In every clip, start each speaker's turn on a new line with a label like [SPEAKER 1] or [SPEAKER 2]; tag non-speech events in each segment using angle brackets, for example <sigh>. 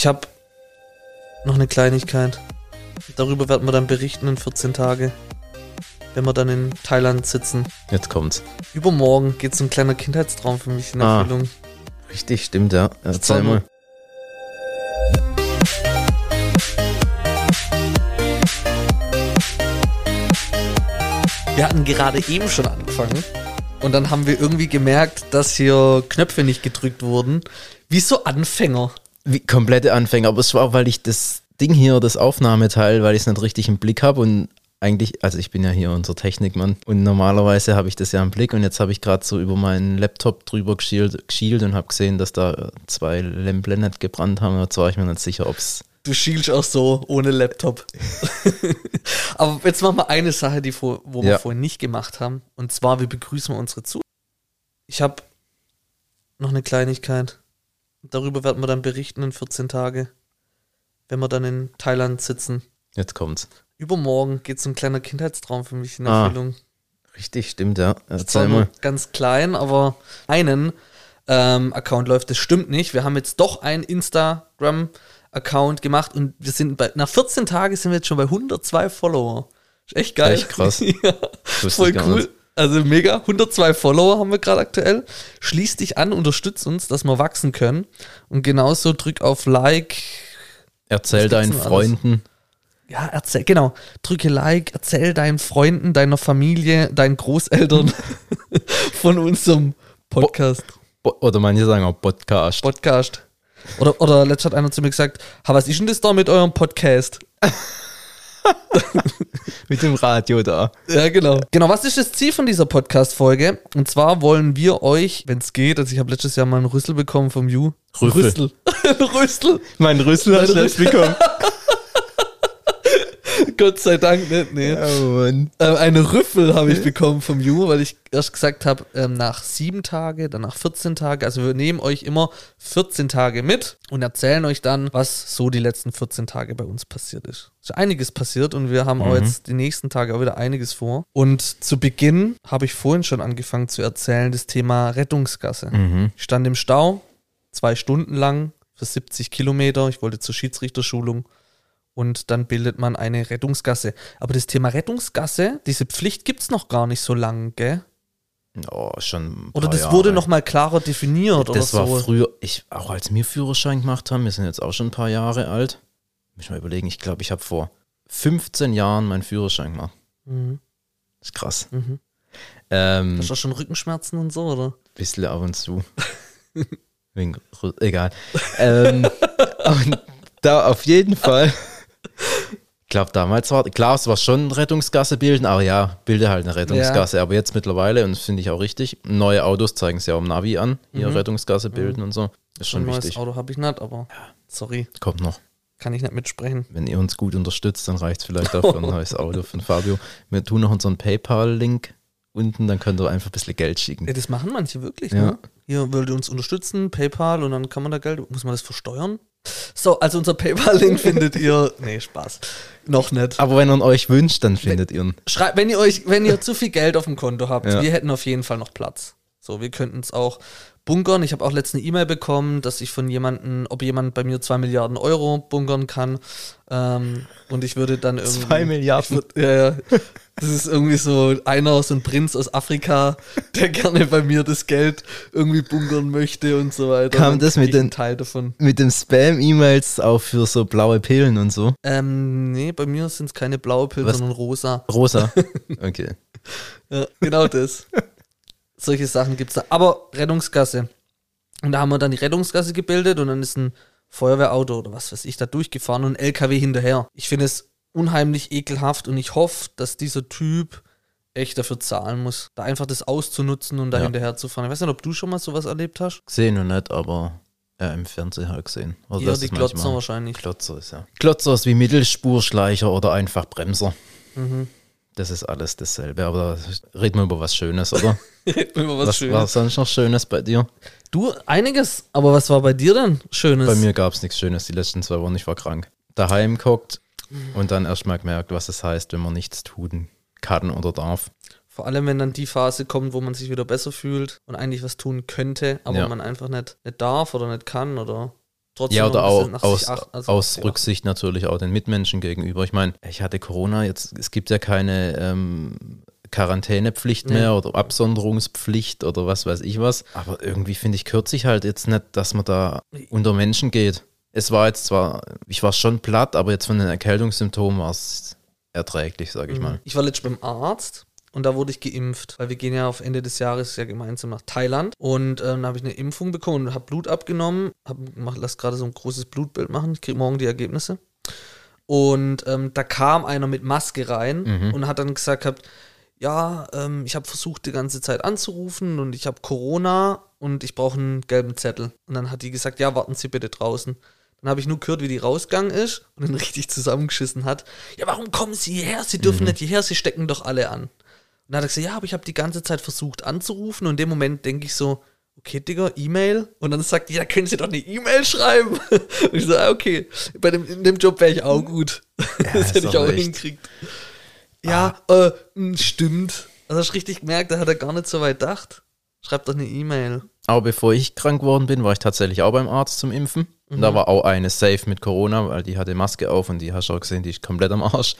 [SPEAKER 1] Ich habe noch eine Kleinigkeit. Darüber werden wir dann berichten in 14 Tage, wenn wir dann in Thailand sitzen.
[SPEAKER 2] Jetzt kommt's.
[SPEAKER 1] Übermorgen geht so ein kleiner Kindheitstraum für mich in
[SPEAKER 2] Ah.
[SPEAKER 1] Erfüllung.
[SPEAKER 2] Richtig, stimmt, ja. Erzähl
[SPEAKER 1] mal. Wir hatten gerade eben schon angefangen und dann haben wir irgendwie gemerkt, dass hier Knöpfe nicht gedrückt wurden. Wie so Anfänger.
[SPEAKER 2] Wie komplette Anfänger, aber es war auch, weil ich das Ding hier, das Aufnahmeteil, weil ich es nicht richtig im Blick habe und eigentlich, also ich bin ja hier unser Technikmann und normalerweise habe ich das ja im Blick und jetzt habe ich gerade so über meinen Laptop drüber geschielt, geschielt und habe gesehen, dass da zwei Lämpchen nicht gebrannt haben. Jetzt war ich mir nicht sicher, ob es
[SPEAKER 1] Du schielst auch so ohne Laptop. <laughs> Aber jetzt machen wir eine Sache, die vor, wo wir
[SPEAKER 2] Ja.
[SPEAKER 1] vorhin nicht gemacht haben. Und zwar, wir begrüßen unsere Zuhörer. Ich habe noch eine Kleinigkeit. Darüber werden wir dann berichten in 14 Tage, wenn wir dann in Thailand sitzen.
[SPEAKER 2] Jetzt kommt's.
[SPEAKER 1] Übermorgen geht so ein kleiner Kindheitstraum für mich in
[SPEAKER 2] Ah.
[SPEAKER 1] Erfüllung.
[SPEAKER 2] Richtig, stimmt, ja. Erzähl mal.
[SPEAKER 1] ganz klein, aber einen ähm, Account läuft. Das stimmt nicht. Wir haben jetzt doch einen Instagram-Account gemacht und wir sind bei, nach 14 Tagen sind wir jetzt schon bei 102 Follower. Ist echt geil.
[SPEAKER 2] Echt krass. <laughs>
[SPEAKER 1] ja, voll cool.
[SPEAKER 2] nicht.
[SPEAKER 1] Also mega. 102 Follower haben wir gerade aktuell. Schließ dich an, unterstütz uns, dass wir wachsen können. Und genauso drück auf Like.
[SPEAKER 2] Erzähl deinen? Freunden.
[SPEAKER 1] Ja, erzähl, genau. Drücke Like, erzähl deinen Freunden, deiner Familie, deinen Großeltern <laughs> von unserem Podcast.
[SPEAKER 2] Bo- Oder manche sagen auch Podcast.
[SPEAKER 1] Podcast. Oder, oder letztens hat einer zu mir gesagt, ha, was ist denn das da mit eurem Podcast? <laughs> <laughs>
[SPEAKER 2] Mit dem Radio da.
[SPEAKER 1] Ja, genau. Genau, was ist das Ziel von dieser Podcast-Folge? Und zwar wollen wir euch, wenn es geht, also ich habe letztes Jahr mal einen Rüssel bekommen vom Ju.
[SPEAKER 2] Rüffel.
[SPEAKER 1] Rüssel. <laughs> Rüssel.
[SPEAKER 2] Mein Rüssel hast du
[SPEAKER 1] Mein
[SPEAKER 2] nicht bekommen. <laughs>
[SPEAKER 1] Gott sei Dank nicht, nee.
[SPEAKER 2] Oh Mann.
[SPEAKER 1] Ähm, eine Rüffel habe ich bekommen vom Ju, weil ich erst gesagt habe, ähm, nach sieben Tage, dann nach 14 Tage. Also wir nehmen euch immer 14 Tage mit und erzählen euch dann, was so die letzten 14 Tage bei uns passiert ist. Ist einiges passiert und wir haben auch jetzt die nächsten Tage auch wieder einiges vor. Und zu Beginn habe ich vorhin schon angefangen zu erzählen, das Thema Rettungsgasse. Ich stand im Stau, zwei Stunden lang für 70 Kilometer. Ich wollte zur Schiedsrichterschulung und dann bildet man eine Rettungsgasse. Aber das Thema Rettungsgasse, diese Pflicht gibt es noch gar nicht so lange, gell?
[SPEAKER 2] Oh, schon. ein
[SPEAKER 1] Oder
[SPEAKER 2] paar
[SPEAKER 1] das
[SPEAKER 2] Jahre.
[SPEAKER 1] wurde noch mal klarer definiert
[SPEAKER 2] Das
[SPEAKER 1] oder
[SPEAKER 2] war
[SPEAKER 1] so.
[SPEAKER 2] früher, ich, auch als wir Führerschein gemacht haben, wir sind jetzt auch schon ein paar Jahre alt. Muss ich mal überlegen, ich glaube, ich habe vor 15 Jahren meinen Führerschein gemacht.
[SPEAKER 1] Mhm.
[SPEAKER 2] Das ist krass.
[SPEAKER 1] Mhm.
[SPEAKER 2] Ähm,
[SPEAKER 1] Hast du auch schon Rückenschmerzen und so, oder?
[SPEAKER 2] bisschen ab und zu. <laughs> Wegen, egal. ähm, <laughs> und da auf jeden Fall. <laughs> Ich glaube, damals war, klar, es war schon Rettungsgasse bilden, aber ja, bilde halt eine Rettungsgasse. Aber jetzt mittlerweile, und das finde ich auch richtig, neue Autos zeigen es ja am Navi an, hier Rettungsgasse bilden und so. Ist schon
[SPEAKER 1] Ein neues
[SPEAKER 2] wichtig.
[SPEAKER 1] Auto habe ich nicht, aber sorry,
[SPEAKER 2] Kommt noch.
[SPEAKER 1] kann ich nicht mitsprechen.
[SPEAKER 2] Wenn ihr uns gut unterstützt, dann reicht es vielleicht auch für ein <laughs> neues Auto von Fabio. Wir tun noch unseren PayPal-Link unten, dann könnt ihr einfach ein bisschen Geld schicken.
[SPEAKER 1] Ja, das machen manche wirklich,
[SPEAKER 2] Ja.
[SPEAKER 1] ne? Hier wollt ihr uns unterstützen, PayPal und dann kann man da Geld, muss man das versteuern? So, also unser PayPal-Link <laughs> findet ihr. Nee, Spaß. Noch nicht.
[SPEAKER 2] Aber wenn ihr euch wünscht, dann findet ihr ihn.
[SPEAKER 1] Schreibt, wenn ihr euch, wenn ihr zu viel Geld auf dem Konto habt,
[SPEAKER 2] Ja.
[SPEAKER 1] wir hätten auf jeden Fall noch Platz. So, wir könnten es auch bunkern. Ich habe auch letztens eine E-Mail bekommen, dass ich von jemandem, ob jemand bei mir zwei Milliarden Euro bunkern kann. Ähm, und ich würde dann irgendwie.
[SPEAKER 2] Zwei Milliarden?
[SPEAKER 1] Ich würd, ja, ja. <laughs> Das ist irgendwie so einer, so ein Prinz aus Afrika, der gerne bei mir das Geld irgendwie bunkern möchte und so weiter.
[SPEAKER 2] Kam das mit den-
[SPEAKER 1] Teil davon?
[SPEAKER 2] Mit dem Spam-E-Mails auch für so blaue Pillen und so.
[SPEAKER 1] Ähm, nee, bei mir sind es keine blaue Pilze,
[SPEAKER 2] Was?
[SPEAKER 1] sondern rosa.
[SPEAKER 2] Rosa. <laughs> Okay.
[SPEAKER 1] Ja, genau das. Solche Sachen gibt's da. Aber Rettungsgasse. Und da haben wir dann die Rettungsgasse gebildet und dann ist ein Feuerwehrauto oder was weiß ich da durchgefahren und ein LKW hinterher. Ich finde es unheimlich ekelhaft und ich hoffe, dass dieser Typ echt dafür zahlen muss, da einfach das auszunutzen und da
[SPEAKER 2] Ja.
[SPEAKER 1] hinterher zu fahren. Ich weiß nicht, ob du schon mal sowas erlebt hast.
[SPEAKER 2] Gesehen und nicht, aber ja, im Fernsehen halt gesehen.
[SPEAKER 1] Eher
[SPEAKER 2] das
[SPEAKER 1] die
[SPEAKER 2] ist manchmal-
[SPEAKER 1] Glotzer wahrscheinlich.
[SPEAKER 2] Klotzer ist ja. Klotzer ist wie Mittelspurschleicher oder einfach Bremser.
[SPEAKER 1] Mhm.
[SPEAKER 2] Das ist alles dasselbe, aber reden wir über was Schönes, oder? <laughs>
[SPEAKER 1] Über was,
[SPEAKER 2] was
[SPEAKER 1] Schönes.
[SPEAKER 2] war sonst noch Schönes bei dir?
[SPEAKER 1] Du, einiges, aber was war bei dir denn Schönes?
[SPEAKER 2] Bei mir gab es nichts Schönes die letzten zwei Wochen. Ich war krank. Daheim geguckt und dann erst mal gemerkt, was es heißt, wenn man nichts tun kann oder darf.
[SPEAKER 1] Vor allem, wenn dann die Phase kommt, wo man sich wieder besser fühlt und eigentlich was tun könnte, aber
[SPEAKER 2] Ja.
[SPEAKER 1] man einfach nicht, nicht darf oder nicht kann oder trotzdem
[SPEAKER 2] Ja, oder auch aus,
[SPEAKER 1] achten, also
[SPEAKER 2] aus
[SPEAKER 1] ja.
[SPEAKER 2] Rücksicht natürlich auch den Mitmenschen gegenüber. Ich meine, ich hatte Corona, jetzt es gibt ja keine ähm, Quarantänepflicht
[SPEAKER 1] Nee.
[SPEAKER 2] mehr oder Absonderungspflicht oder was weiß ich was. Aber irgendwie finde ich, kürzt sich halt jetzt nicht, dass man da unter Menschen geht. Es war jetzt zwar, ich war schon platt, aber jetzt von den Erkältungssymptomen war es erträglich, sage ich mal.
[SPEAKER 1] Ich war letztens beim Arzt und da wurde ich geimpft, weil wir gehen ja auf Ende des Jahres ja gemeinsam nach Thailand und äh, dann habe ich eine Impfung bekommen und habe Blut abgenommen, hab, mach, lass gerade so ein großes Blutbild machen, ich kriege morgen die Ergebnisse. Und ähm, da kam einer mit Maske rein
[SPEAKER 2] Mhm.
[SPEAKER 1] und hat dann gesagt gehabt, ja, ähm, ich habe versucht die ganze Zeit anzurufen und ich habe Corona und ich brauche einen gelben Zettel. Und dann hat die gesagt, ja, warten Sie bitte draußen. Dann habe ich nur gehört, wie die rausgegangen ist und ihn <laughs> richtig zusammengeschissen hat. Ja, warum kommen Sie hierher? Sie dürfen nicht hierher, Sie stecken doch alle an. Und dann hat er gesagt, ja, aber ich habe die ganze Zeit versucht anzurufen und in dem Moment denke ich so, okay, Digga, E-Mail. Und dann sagt die, ja, können Sie doch eine E-Mail schreiben. <laughs> Und ich so, ah, okay, bei dem, in dem Job wäre ich auch gut. <laughs> das
[SPEAKER 2] ist
[SPEAKER 1] hätte ich auch
[SPEAKER 2] echt.
[SPEAKER 1] hinkriegt. Ja, äh, mh, stimmt. Also hast du richtig gemerkt, da hat er gar nicht so weit gedacht. Schreib doch eine E-Mail.
[SPEAKER 2] Aber bevor ich krank geworden bin, war ich tatsächlich auch beim Arzt zum Impfen. Und da war auch eine safe mit Corona, weil die hatte Maske auf und die hast du auch gesehen, die ist komplett am Arsch.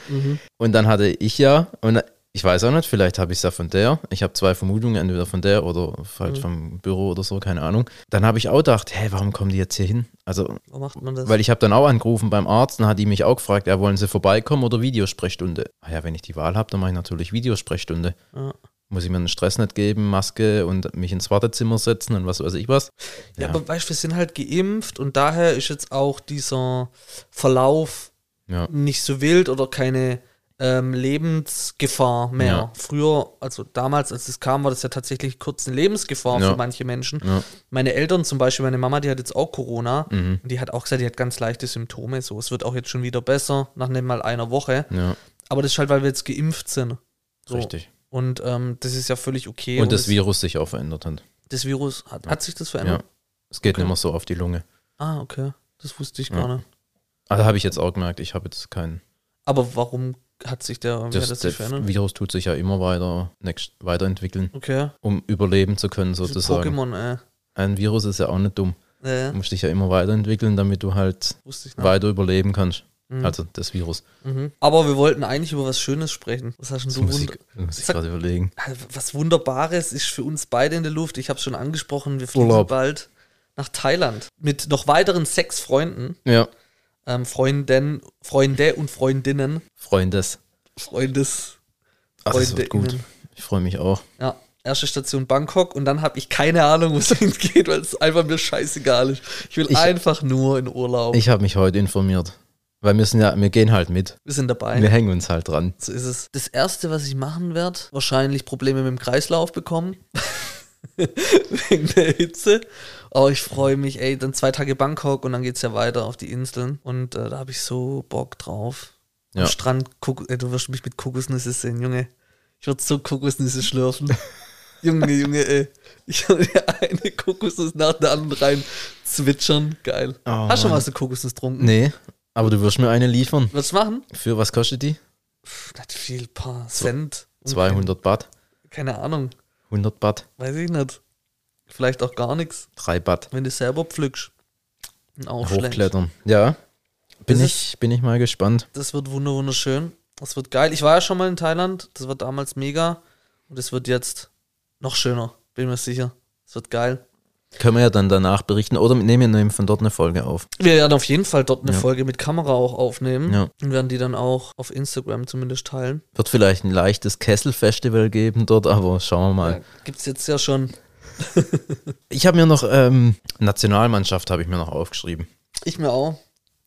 [SPEAKER 2] Und dann hatte ich ja, und ich weiß auch nicht, vielleicht habe ich es ja von der. Ich habe zwei Vermutungen, entweder von der oder halt vom Büro oder so, keine Ahnung. Dann habe ich auch gedacht, hä, warum kommen die jetzt hier hin? Also,
[SPEAKER 1] Warum macht man das?
[SPEAKER 2] weil ich habe dann auch angerufen beim Arzt und hat die mich auch gefragt, ja, wollen sie vorbeikommen oder Videosprechstunde? Ah ja, wenn ich die Wahl habe, dann mache ich natürlich Videosprechstunde.
[SPEAKER 1] Ja.
[SPEAKER 2] Muss ich mir einen Stress nicht geben, Maske und mich ins Wartezimmer setzen und was weiß ich was.
[SPEAKER 1] Ja, aber weißt du, wir sind halt geimpft und daher ist jetzt auch dieser Verlauf
[SPEAKER 2] Ja.
[SPEAKER 1] nicht so wild oder keine ähm, Lebensgefahr mehr.
[SPEAKER 2] Ja.
[SPEAKER 1] Früher, also damals, als es kam, war das ja tatsächlich kurz eine Lebensgefahr
[SPEAKER 2] Ja.
[SPEAKER 1] für manche Menschen.
[SPEAKER 2] Ja.
[SPEAKER 1] Meine Eltern zum Beispiel, meine Mama, die hat jetzt auch Corona
[SPEAKER 2] Mhm.
[SPEAKER 1] und die hat auch gesagt, die hat ganz leichte Symptome. So, es wird auch jetzt schon wieder besser, nach nicht mal einer Woche.
[SPEAKER 2] Ja,
[SPEAKER 1] Aber das ist halt, weil wir jetzt geimpft sind. So.
[SPEAKER 2] richtig.
[SPEAKER 1] Und ähm, das ist ja völlig okay.
[SPEAKER 2] Und das
[SPEAKER 1] es-
[SPEAKER 2] Virus sich auch verändert hat.
[SPEAKER 1] das Virus, hat, hat sich das
[SPEAKER 2] Ja.
[SPEAKER 1] verändert?
[SPEAKER 2] Es geht
[SPEAKER 1] Okay.
[SPEAKER 2] nicht mehr so auf die Lunge.
[SPEAKER 1] Ah, okay. Das wusste ich
[SPEAKER 2] Ja.
[SPEAKER 1] gar nicht.
[SPEAKER 2] Also habe ich jetzt auch gemerkt, ich habe jetzt keinen.
[SPEAKER 1] Aber warum hat sich der,
[SPEAKER 2] Das,
[SPEAKER 1] das sich
[SPEAKER 2] das
[SPEAKER 1] verändert?
[SPEAKER 2] Virus tut sich ja immer weiter next, weiterentwickeln,
[SPEAKER 1] Okay.
[SPEAKER 2] um überleben zu können, sozusagen.
[SPEAKER 1] Pokémon, äh.
[SPEAKER 2] Ein Virus ist ja auch nicht dumm.
[SPEAKER 1] äh.
[SPEAKER 2] Du musst dich ja immer weiterentwickeln, damit du halt weiter überleben kannst.
[SPEAKER 1] Mhm.
[SPEAKER 2] Also das Virus.
[SPEAKER 1] Mhm. Aber wir wollten eigentlich über was Schönes sprechen. Was hast denn du
[SPEAKER 2] muss
[SPEAKER 1] wund
[SPEAKER 2] ich, muss ich gerade überlegen.
[SPEAKER 1] Was Wunderbares ist für uns beide in der Luft. Ich habe es schon angesprochen. Wir fliegen
[SPEAKER 2] Urlaub.
[SPEAKER 1] bald nach Thailand mit noch weiteren sechs Freunden,
[SPEAKER 2] Ja,
[SPEAKER 1] ähm, Freunden, Freunde und Freundinnen,
[SPEAKER 2] Freundes.
[SPEAKER 1] Freundes,
[SPEAKER 2] Ach, das wird gut. Ich freue mich auch.
[SPEAKER 1] Ja, erste Station Bangkok und dann habe ich keine Ahnung, wo es <laughs> hingeht, weil es einfach mir scheißegal ist. Ich will
[SPEAKER 2] Ich-
[SPEAKER 1] einfach nur in Urlaub.
[SPEAKER 2] Ich habe mich heute informiert. Weil wir sind ja, wir gehen halt mit.
[SPEAKER 1] wir sind dabei.
[SPEAKER 2] Wir hängen uns halt dran.
[SPEAKER 1] So ist es. Das erste, was ich machen werde, wahrscheinlich Probleme mit dem Kreislauf bekommen. <laughs> Wegen der Hitze. Aber ich freue mich, ey, dann zwei Tage Bangkok und dann geht's ja weiter auf die Inseln. Und äh, da habe ich so Bock drauf. Am
[SPEAKER 2] Ja.
[SPEAKER 1] Strand, Kok ey, du wirst mich mit Kokosnüsse sehen, Junge. Ich würde so Kokosnüsse schlürfen. <laughs> Junge, Junge, ey. Ich würde eine Kokosnuss nach der anderen rein zwitschern. Geil.
[SPEAKER 2] Oh,
[SPEAKER 1] Hast du schon mal so Kokosnuss getrunken?
[SPEAKER 2] Nee, aber du wirst mir eine liefern.
[SPEAKER 1] Willst du machen?
[SPEAKER 2] Für was kostet die?
[SPEAKER 1] Pff, nicht viel, paar Cent.
[SPEAKER 2] 200 Baht,
[SPEAKER 1] Keine Ahnung.
[SPEAKER 2] 100 Baht,
[SPEAKER 1] Weiß ich nicht. Vielleicht auch gar nichts,
[SPEAKER 2] 3 Baht.
[SPEAKER 1] wenn du selber pflückst.
[SPEAKER 2] Hochklettern. Ja, bin
[SPEAKER 1] Das
[SPEAKER 2] ich, bin ich mal gespannt.
[SPEAKER 1] Das wird wunder wunderschön. Das wird geil. Ich war ja schon mal in Thailand. Das war damals mega. Und es wird jetzt noch schöner. Bin mir sicher. Es wird geil.
[SPEAKER 2] Können wir ja dann danach berichten oder nehmen wir von dort eine Folge auf.
[SPEAKER 1] Wir werden auf jeden Fall dort eine
[SPEAKER 2] Ja.
[SPEAKER 1] Folge mit Kamera auch aufnehmen.
[SPEAKER 2] Ja.
[SPEAKER 1] Und werden die dann auch auf Instagram zumindest teilen.
[SPEAKER 2] Wird vielleicht ein leichtes Kessel-Festival geben dort, aber schauen wir mal.
[SPEAKER 1] Ja, Gibt es jetzt ja schon. <laughs>
[SPEAKER 2] Ich habe mir noch, ähm, Nationalmannschaft habe ich mir noch aufgeschrieben.
[SPEAKER 1] Ich mir auch.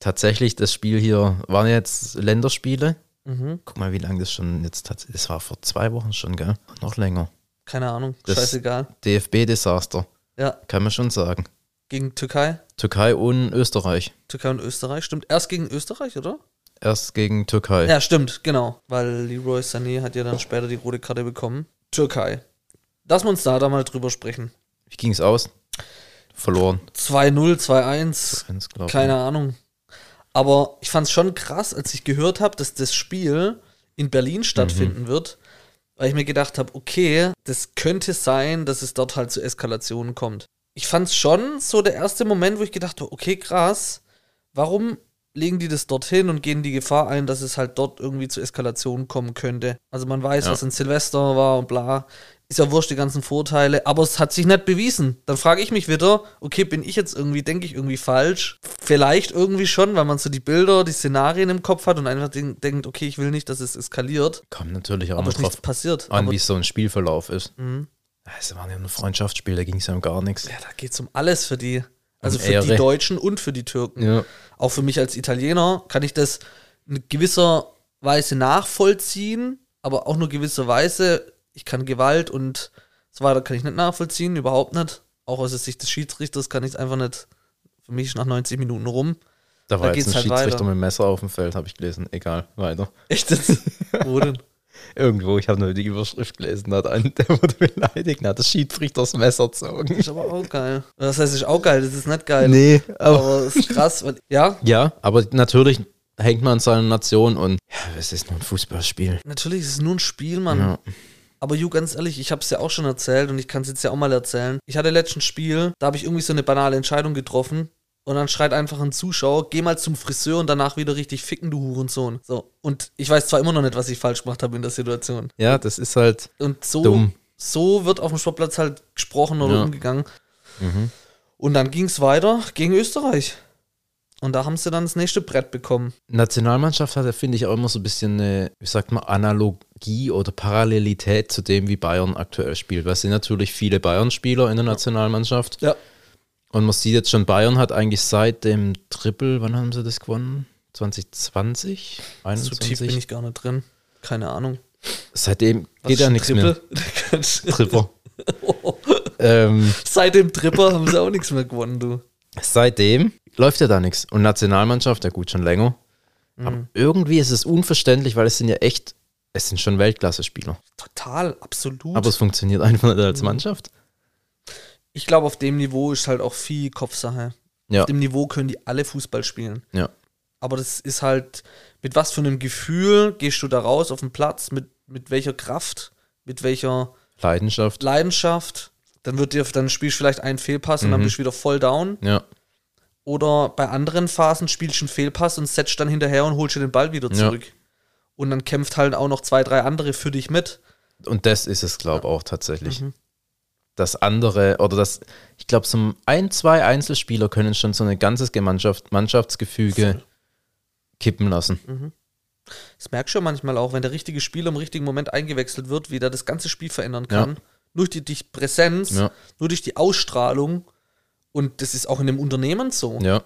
[SPEAKER 2] Tatsächlich, das Spiel hier waren jetzt Länderspiele.
[SPEAKER 1] Mhm.
[SPEAKER 2] Guck mal, wie lange das schon jetzt hat. Das war vor zwei Wochen schon, gell? Noch länger.
[SPEAKER 1] Keine Ahnung.
[SPEAKER 2] Das-
[SPEAKER 1] Scheißegal.
[SPEAKER 2] DFB-Desaster,
[SPEAKER 1] Ja,
[SPEAKER 2] kann man schon sagen.
[SPEAKER 1] gegen Türkei.
[SPEAKER 2] Türkei und Österreich.
[SPEAKER 1] Türkei und Österreich. Stimmt. Erst gegen Österreich, oder?
[SPEAKER 2] Erst gegen Türkei.
[SPEAKER 1] Ja, stimmt, genau. Weil Leroy Sané hat ja dann später die rote Karte bekommen. Türkei. Lass uns da, da mal drüber sprechen.
[SPEAKER 2] Wie ging es aus? Verloren.
[SPEAKER 1] 2-0, 2-1,
[SPEAKER 2] Eins, glaub ich.
[SPEAKER 1] keine Ahnung. Aber ich fand es schon krass, als ich gehört habe, dass das Spiel in Berlin stattfinden
[SPEAKER 2] Mhm.
[SPEAKER 1] wird, weil ich mir gedacht habe, okay, das könnte sein, dass es dort halt zu Eskalationen kommt. ich fand es schon so der erste Moment, wo ich gedacht habe, okay, krass, warum legen die das dorthin und gehen die Gefahr ein, dass es halt dort irgendwie zu Eskalationen kommen könnte. Also man weiß,
[SPEAKER 2] Ja.
[SPEAKER 1] was in Silvester war und bla. Ist ja wurscht, die ganzen Vorteile, aber es hat sich nicht bewiesen. Dann frage ich mich wieder, okay, bin ich jetzt irgendwie, denke ich irgendwie falsch? Vielleicht irgendwie schon, weil man so die Bilder, die Szenarien im Kopf hat und einfach denk- denkt, okay, ich will nicht, dass es eskaliert,
[SPEAKER 2] Kommt natürlich auch
[SPEAKER 1] aber
[SPEAKER 2] noch
[SPEAKER 1] es
[SPEAKER 2] drauf
[SPEAKER 1] passiert.
[SPEAKER 2] an, wie so ein Spielverlauf ist.
[SPEAKER 1] Mhm.
[SPEAKER 2] Es war ja ein Freundschaftsspiel, da ging es ja um gar nichts.
[SPEAKER 1] ja, da geht es um alles für die. Also
[SPEAKER 2] Um
[SPEAKER 1] für die
[SPEAKER 2] Ehre.
[SPEAKER 1] Deutschen und für die Türken.
[SPEAKER 2] Ja.
[SPEAKER 1] Auch für mich als Italiener kann ich das in gewisser Weise nachvollziehen, aber auch nur gewisser Weise. Ich kann Gewalt und so weiter kann ich nicht nachvollziehen, überhaupt nicht. Auch aus der Sicht des Schiedsrichters kann ich es einfach nicht. Für mich ist nach 90 Minuten rum.
[SPEAKER 2] Da war
[SPEAKER 1] Da
[SPEAKER 2] jetzt ein
[SPEAKER 1] halt
[SPEAKER 2] Schiedsrichter
[SPEAKER 1] weiter.
[SPEAKER 2] mit dem Messer auf dem Feld, habe ich gelesen. Egal, weiter.
[SPEAKER 1] Echt jetzt? Wo denn? <laughs>
[SPEAKER 2] Irgendwo, ich habe nur die Überschrift gelesen, hat ein, der wurde beleidigt, hat das Schiedsrichter das Messer gezogen.
[SPEAKER 1] Ist aber auch geil. Das heißt, ist auch geil, das ist nicht geil.
[SPEAKER 2] Nee, aber.
[SPEAKER 1] Aber es ist krass. Weil, ja,
[SPEAKER 2] Ja, aber natürlich hängt man an seiner Nation und ja, es ist nur ein Fußballspiel.
[SPEAKER 1] natürlich ist es nur ein Spiel, Mann.
[SPEAKER 2] Ja.
[SPEAKER 1] Aber Ju, ganz ehrlich, ich habe es ja auch schon erzählt und ich kann es jetzt ja auch mal erzählen. Ich hatte letztens Spiel, da habe ich irgendwie so eine banale Entscheidung getroffen und dann schreit einfach ein Zuschauer, geh mal zum Friseur und danach wieder richtig ficken, du Hurensohn. So. Und ich weiß zwar immer noch nicht, was ich falsch gemacht habe in der Situation.
[SPEAKER 2] ja, das ist halt
[SPEAKER 1] Und so,
[SPEAKER 2] dumm.
[SPEAKER 1] so wird auf dem Sportplatz halt gesprochen oder
[SPEAKER 2] Ja.
[SPEAKER 1] umgegangen.
[SPEAKER 2] Mhm.
[SPEAKER 1] Und dann ging es weiter gegen Österreich. Und da haben sie dann das nächste Brett bekommen.
[SPEAKER 2] Nationalmannschaft hat ja, finde ich, auch immer so ein bisschen eine, wie sagt man, Analogie oder Parallelität zu dem, wie Bayern aktuell spielt. Weil es sind natürlich viele Bayern-Spieler in der Nationalmannschaft.
[SPEAKER 1] Ja.
[SPEAKER 2] Und man sieht jetzt schon, Bayern hat eigentlich seit dem Triple, wann haben sie das gewonnen? 2020?
[SPEAKER 1] So tief
[SPEAKER 2] 21?
[SPEAKER 1] bin ich gar nicht drin. Keine Ahnung.
[SPEAKER 2] Seitdem
[SPEAKER 1] Was
[SPEAKER 2] geht ja nichts mehr.
[SPEAKER 1] Triple? <laughs>
[SPEAKER 2] Tripper. <laughs> ähm,
[SPEAKER 1] Seit dem Tripper haben sie auch nichts mehr gewonnen, du.
[SPEAKER 2] seitdem läuft ja da nichts. Und Nationalmannschaft, ja gut, schon länger.
[SPEAKER 1] Mhm.
[SPEAKER 2] Aber irgendwie ist es unverständlich, weil es sind ja echt, es sind schon Weltklasse-Spieler.
[SPEAKER 1] Total, absolut.
[SPEAKER 2] Aber es funktioniert einfach nicht
[SPEAKER 1] Mhm.
[SPEAKER 2] als Mannschaft.
[SPEAKER 1] Ich glaube, auf dem Niveau ist halt auch viel Kopfsache.
[SPEAKER 2] Ja.
[SPEAKER 1] Auf dem Niveau können die alle Fußball spielen.
[SPEAKER 2] Ja.
[SPEAKER 1] Aber das ist halt, mit was für einem Gefühl gehst du da raus auf den Platz, mit, mit welcher Kraft, mit welcher
[SPEAKER 2] Leidenschaft.
[SPEAKER 1] Leidenschaft. Dann wird dir, dann spielst du vielleicht einen Fehlpass und dann
[SPEAKER 2] Mhm.
[SPEAKER 1] bist du wieder voll down.
[SPEAKER 2] Ja.
[SPEAKER 1] Oder bei anderen Phasen spielst du einen Fehlpass und setzt dann hinterher und holst dir den Ball wieder
[SPEAKER 2] Ja.
[SPEAKER 1] zurück. Und dann kämpft halt auch noch zwei, drei andere für dich mit.
[SPEAKER 2] Und das ist es, glaube ich, auch tatsächlich.
[SPEAKER 1] Mhm.
[SPEAKER 2] Das andere, oder das, ich glaube, so ein, zwei Einzelspieler können schon so ein ganzes Gemeinschaft, Mannschaftsgefüge kippen lassen.
[SPEAKER 1] Das merkst du ja manchmal auch, wenn der richtige Spieler im richtigen Moment eingewechselt wird, wie der das ganze Spiel verändern kann. Nur durch die, Präsenz,
[SPEAKER 2] Ja.
[SPEAKER 1] nur durch die Ausstrahlung. Und das ist auch in einem Unternehmen so.
[SPEAKER 2] Ja,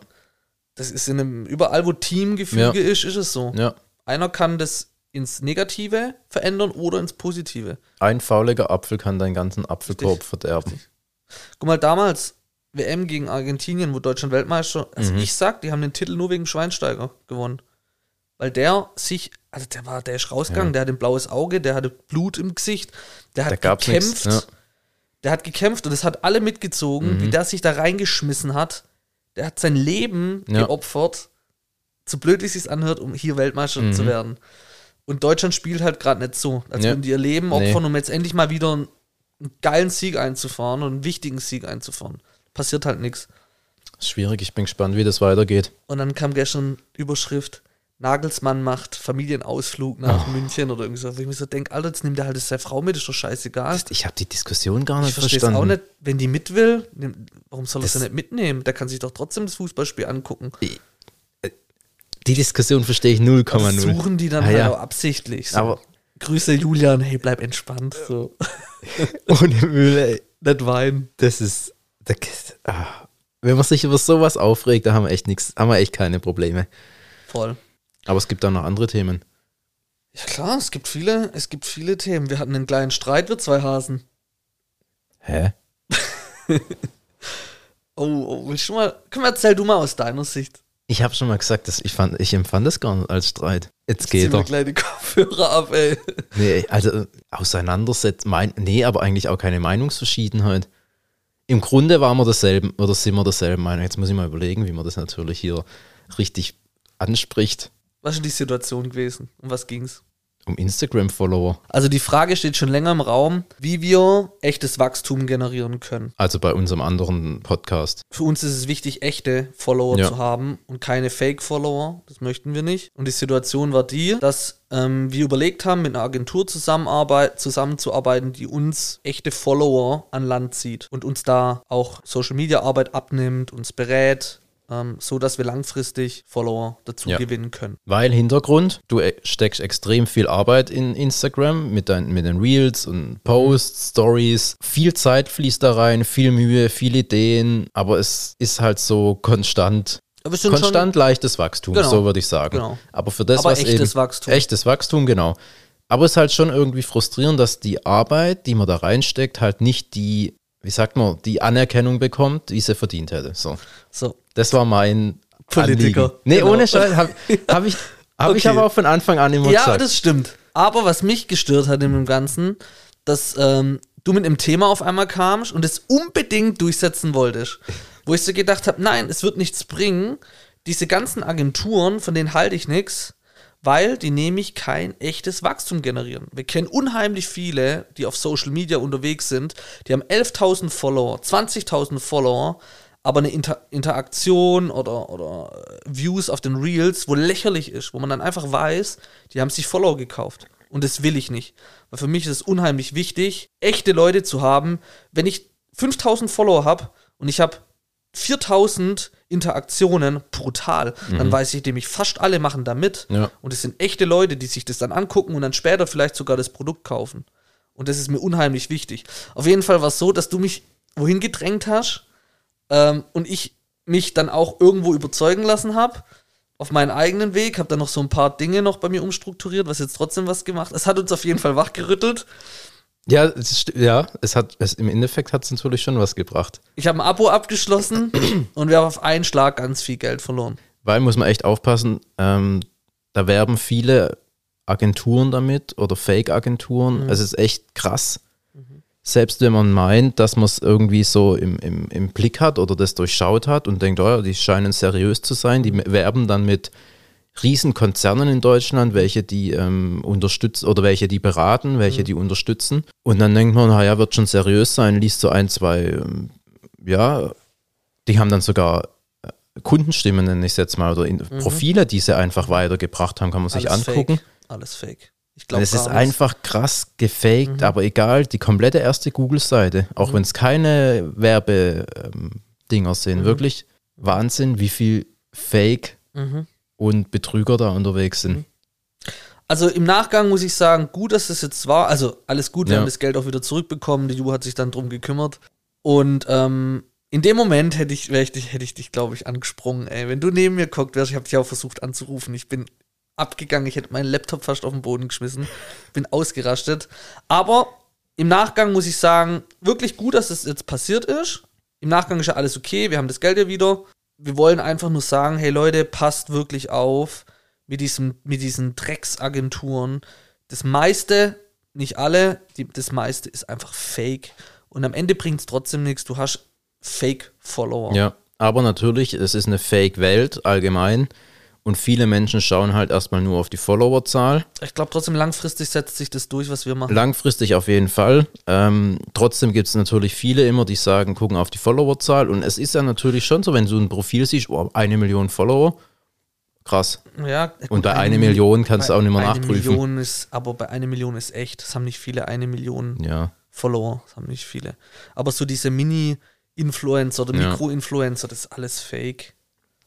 [SPEAKER 1] Das ist in einem, überall wo Teamgefüge ist, ist es so.
[SPEAKER 2] ja.
[SPEAKER 1] Einer kann das ins Negative verändern oder ins Positive.
[SPEAKER 2] Ein fauliger Apfel kann deinen ganzen Apfelkorb verderben.
[SPEAKER 1] Guck mal, damals WM gegen Argentinien, wo Deutschland Weltmeister, also
[SPEAKER 2] Mhm.
[SPEAKER 1] ich sag, die haben den Titel nur wegen Schweinsteiger gewonnen. Weil der sich, also der war, der ist rausgegangen,
[SPEAKER 2] Ja.
[SPEAKER 1] der hatte ein blaues Auge, der hatte Blut im Gesicht, der
[SPEAKER 2] Da
[SPEAKER 1] hat
[SPEAKER 2] gab's
[SPEAKER 1] gekämpft.
[SPEAKER 2] Ja.
[SPEAKER 1] der hat gekämpft und es hat alle mitgezogen,
[SPEAKER 2] Mhm.
[SPEAKER 1] wie der sich da reingeschmissen hat. Der hat sein Leben
[SPEAKER 2] Ja.
[SPEAKER 1] geopfert, so blöd wie es sich anhört, um hier Weltmeister
[SPEAKER 2] Mhm.
[SPEAKER 1] zu werden. Und Deutschland spielt halt gerade nicht so, als
[SPEAKER 2] Ja.
[SPEAKER 1] würden die ihr Leben
[SPEAKER 2] Nee.
[SPEAKER 1] opfern, um jetzt endlich mal wieder einen, einen geilen Sieg einzufahren und einen wichtigen Sieg einzufahren. Passiert halt nichts.
[SPEAKER 2] Schwierig, ich bin gespannt, wie das weitergeht.
[SPEAKER 1] Und dann kam gestern Überschrift, Nagelsmann macht Familienausflug nach
[SPEAKER 2] Oh.
[SPEAKER 1] München oder irgendwie so. Wo ich mir so denke, Alter, jetzt nimmt er halt seine Frau mit, ist doch scheißegal.
[SPEAKER 2] Ich habe die Diskussion gar
[SPEAKER 1] Ich
[SPEAKER 2] nicht
[SPEAKER 1] verstehe es
[SPEAKER 2] verstanden.
[SPEAKER 1] auch nicht, wenn die mit will, warum soll er sie nicht mitnehmen? Der kann sich doch trotzdem das Fußballspiel angucken.
[SPEAKER 2] Die Diskussion verstehe ich
[SPEAKER 1] Das
[SPEAKER 2] 0,0.
[SPEAKER 1] suchen die dann
[SPEAKER 2] Ah,
[SPEAKER 1] halt
[SPEAKER 2] ja.
[SPEAKER 1] auch absichtlich. So.
[SPEAKER 2] Aber
[SPEAKER 1] Grüße Julian, hey, bleib entspannt. So. <laughs>
[SPEAKER 2] ohne Müll, ey.
[SPEAKER 1] Nicht weinen.
[SPEAKER 2] Das ist. Da, ah. Wenn man sich über sowas aufregt, da haben wir echt nichts, haben wir echt keine Probleme.
[SPEAKER 1] Voll.
[SPEAKER 2] Aber es gibt auch noch andere Themen.
[SPEAKER 1] Ja klar, es gibt viele, es gibt viele Themen. Wir hatten einen kleinen Streit, wir zwei Hasen.
[SPEAKER 2] Hä? <laughs>
[SPEAKER 1] Oh, oh willst du mal, komm, erzähl du mal aus deiner Sicht.
[SPEAKER 2] Ich habe schon mal gesagt, dass ich, fand, ich empfand das gar nicht als Streit. Jetzt
[SPEAKER 1] Zieh
[SPEAKER 2] geht
[SPEAKER 1] gleich die Kopfhörer ab, ey.
[SPEAKER 2] Nee, also äh, auseinandersetzen, mein, nee, aber eigentlich auch keine Meinungsverschiedenheit. Im Grunde waren wir derselben, oder sind wir derselben Meinung. Jetzt muss ich mal überlegen, wie man das natürlich hier richtig anspricht.
[SPEAKER 1] Was ist denn die Situation gewesen? Um was ging's?
[SPEAKER 2] Um Instagram-Follower.
[SPEAKER 1] Also die Frage steht schon länger im Raum, wie wir echtes Wachstum generieren können.
[SPEAKER 2] Also bei unserem anderen Podcast.
[SPEAKER 1] Für uns ist es wichtig, echte Follower
[SPEAKER 2] Ja.
[SPEAKER 1] zu haben und keine Fake-Follower. Das möchten wir nicht. Und die Situation war die, dass ähm, wir überlegt haben, mit einer Agentur zusammenzuarbeiten, die uns echte Follower an Land zieht und uns da auch Social-Media-Arbeit abnimmt, uns berät, ähm, so dass wir langfristig Follower dazu
[SPEAKER 2] Ja.
[SPEAKER 1] gewinnen können.
[SPEAKER 2] Weil Hintergrund, du e- steckst extrem viel Arbeit in Instagram mit, dein, mit den Reels und Posts, Stories. Viel Zeit fließt da rein, viel Mühe, viele Ideen, aber es ist halt so konstant. Konstant leichtes Wachstum,
[SPEAKER 1] Genau.
[SPEAKER 2] so würde ich sagen.
[SPEAKER 1] Genau.
[SPEAKER 2] Aber für das,
[SPEAKER 1] Aber
[SPEAKER 2] was
[SPEAKER 1] echtes
[SPEAKER 2] eben,
[SPEAKER 1] Wachstum.
[SPEAKER 2] Echtes Wachstum, genau. Aber es ist halt schon irgendwie frustrierend, dass die Arbeit, die man da reinsteckt, halt nicht die, wie sagt man, die Anerkennung bekommt, die sie verdient hätte. So.
[SPEAKER 1] so.
[SPEAKER 2] Das war mein
[SPEAKER 1] Politiker.
[SPEAKER 2] Anliegen. Nee,
[SPEAKER 1] Genau.
[SPEAKER 2] ohne Scheiß. Habe hab ich, hab ich
[SPEAKER 1] Okay.
[SPEAKER 2] aber auch von Anfang an immer
[SPEAKER 1] Ja,
[SPEAKER 2] gesagt.
[SPEAKER 1] das stimmt. Aber was mich gestört hat in dem Ganzen, dass ähm, du mit einem Thema auf einmal kamst und es unbedingt durchsetzen wolltest. Wo ich so gedacht habe, nein, es wird nichts bringen. Diese ganzen Agenturen, von denen halte ich nichts, weil die nämlich kein echtes Wachstum generieren. Wir kennen unheimlich viele, die auf Social Media unterwegs sind, die haben 11.000 Follower, 20.000 Follower, aber eine Inter Interaktion oder, oder äh, Views auf den Reels, wo lächerlich ist, wo man dann einfach weiß, die haben sich Follower gekauft. Und das will ich nicht. Weil für mich ist es unheimlich wichtig, echte Leute zu haben. Wenn ich 5000 Follower habe und ich habe 4000 Interaktionen, brutal, dann weiß ich nämlich, fast alle machen da mit.
[SPEAKER 2] Ja.
[SPEAKER 1] Und es sind echte Leute, die sich das dann angucken und dann später vielleicht sogar das Produkt kaufen. Und das ist mir unheimlich wichtig. Auf jeden Fall war es so, dass du mich wohin gedrängt hast ähm, und ich mich dann auch irgendwo überzeugen lassen habe auf meinen eigenen Weg, habe dann noch so ein paar Dinge noch bei mir umstrukturiert, was jetzt trotzdem was gemacht. Es hat uns auf jeden Fall wachgerüttelt.
[SPEAKER 2] Ja, es, ja es hat, es, im Endeffekt hat es natürlich schon was gebracht.
[SPEAKER 1] Ich habe ein Abo abgeschlossen und wir haben auf einen Schlag ganz viel Geld verloren.
[SPEAKER 2] Weil, muss man echt aufpassen, ähm, da werben viele Agenturen damit oder Fake-Agenturen.
[SPEAKER 1] Mhm.
[SPEAKER 2] Es ist echt krass. Selbst wenn man meint, dass man es irgendwie so im, im, im Blick hat oder das durchschaut hat und denkt, oh, ja, die scheinen seriös zu sein, die werben dann mit Riesenkonzernen in Deutschland, welche die ähm, unterstützen oder welche die beraten,
[SPEAKER 1] Mhm.
[SPEAKER 2] welche die unterstützen. Und dann denkt man, naja, wird schon seriös sein, liest so ein, zwei, ähm, ja, die haben dann sogar äh, Kundenstimmen, nenne ich es jetzt mal, oder in Profile, die sie einfach weitergebracht haben, kann man sich
[SPEAKER 1] Mhm. Alles
[SPEAKER 2] angucken.
[SPEAKER 1] Fake. Alles fake. Ich glaube,
[SPEAKER 2] es ist einfach krass gefaked, aber egal, die komplette erste Google-Seite, auch wenn es keine Werbedinger sind, wirklich Wahnsinn, wie viel Fake und Betrüger da unterwegs sind.
[SPEAKER 1] Also im Nachgang muss ich sagen, gut, dass das jetzt war. Also alles gut, wir
[SPEAKER 2] Ja.
[SPEAKER 1] haben das Geld auch wieder zurückbekommen. Die Ju hat sich dann drum gekümmert. Und ähm, in dem Moment hätte ich, ich dich, hätte ich dich, glaube ich, angesprungen. Ey, wenn du neben mir guckt wärst, ich habe dich auch versucht anzurufen. Ich bin abgegangen, ich hätte meinen Laptop fast auf den Boden geschmissen, bin ausgerastet. Aber im Nachgang muss ich sagen, wirklich gut, dass das jetzt passiert ist. Im Nachgang ist ja alles okay, wir haben das Geld ja wieder. Wir wollen einfach nur sagen, hey Leute, passt wirklich auf mit, diesem, mit diesen Drecksagenturen. Das meiste, nicht alle, die, das meiste ist einfach fake. Und am Ende bringt es trotzdem nichts. Du hast Fake-Follower.
[SPEAKER 2] Ja, aber natürlich, es ist eine Fake-Welt allgemein und viele Menschen schauen halt erstmal nur auf die Followerzahl.
[SPEAKER 1] Ich glaube trotzdem, langfristig setzt sich das durch, was wir machen.
[SPEAKER 2] Langfristig auf jeden Fall. Ähm, trotzdem gibt es natürlich viele immer, die sagen, gucken auf die Followerzahl. Und es ist ja natürlich schon so, wenn du ein Profil siehst, oh, eine Million Follower, krass.
[SPEAKER 1] Ja,
[SPEAKER 2] Und bei
[SPEAKER 1] eine
[SPEAKER 2] eine
[SPEAKER 1] Mil-
[SPEAKER 2] Million kannst du auch nicht mehr
[SPEAKER 1] eine
[SPEAKER 2] nachprüfen.
[SPEAKER 1] Million ist, aber bei einer Million ist echt. Das haben nicht viele eine Million
[SPEAKER 2] Ja,
[SPEAKER 1] Follower. Das haben nicht viele. Aber so diese Mini-Influencer oder. Mikro-Influencer, das ist alles fake.